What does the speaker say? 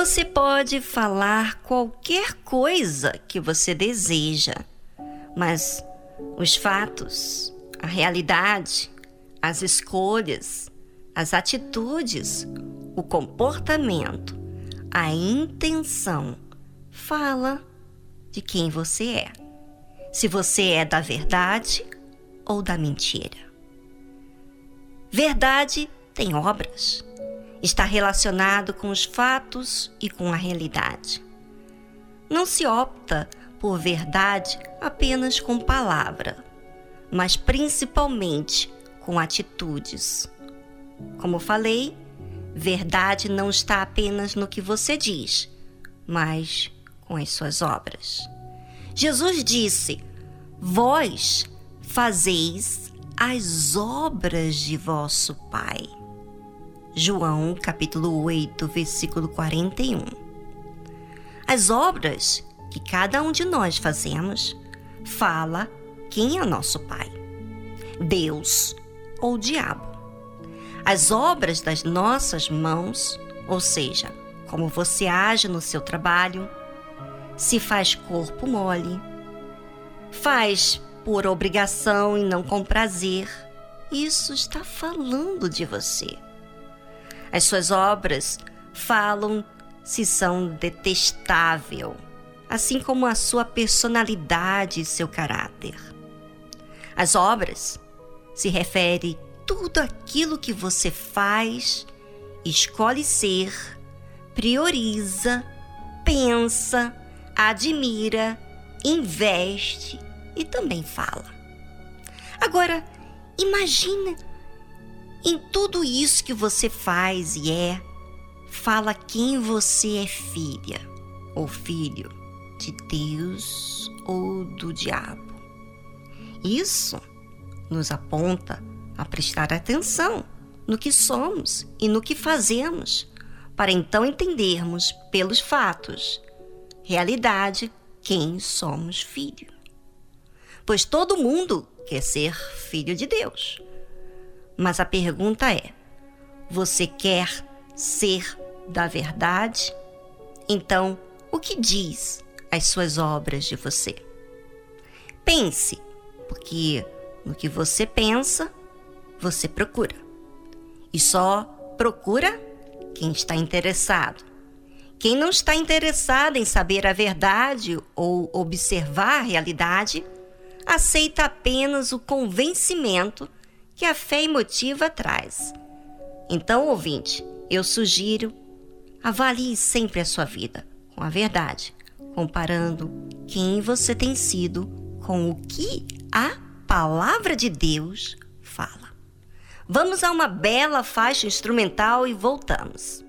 Você pode falar qualquer coisa que você deseja, mas os fatos, a realidade, as escolhas, as atitudes, o comportamento, a intenção fala de quem você é. Se você é da verdade ou da mentira. Verdade tem obras. Está relacionado com os fatos e com a realidade. Não se opta por verdade apenas com palavra, mas principalmente com atitudes. Como falei, verdade não está apenas no que você diz, mas com as suas obras. Jesus disse: Vós fazeis as obras de vosso Pai. João capítulo 8, versículo 41. As obras que cada um de nós fazemos fala quem é nosso Pai: Deus ou diabo. As obras das nossas mãos, ou seja, como você age no seu trabalho, se faz corpo mole, faz por obrigação e não com prazer, isso está falando de você. As suas obras falam se são detestável assim como a sua personalidade e seu caráter. As obras se refere tudo aquilo que você faz, escolhe ser, prioriza, pensa, admira, investe e também fala. Agora, imagina em tudo isso que você faz e é, fala quem você é filha ou filho de Deus ou do diabo. Isso nos aponta a prestar atenção no que somos e no que fazemos, para então entendermos pelos fatos, realidade, quem somos filho. Pois todo mundo quer ser filho de Deus. Mas a pergunta é: você quer ser da verdade? Então, o que diz as suas obras de você. Pense, porque no que você pensa, você procura. E só procura quem está interessado. Quem não está interessado em saber a verdade ou observar a realidade, aceita apenas o convencimento que a fé emotiva traz. Então, ouvinte, eu sugiro, avalie sempre a sua vida com a verdade comparando quem você tem sido com o que a palavra de Deus fala. Vamos a uma bela faixa instrumental e voltamos.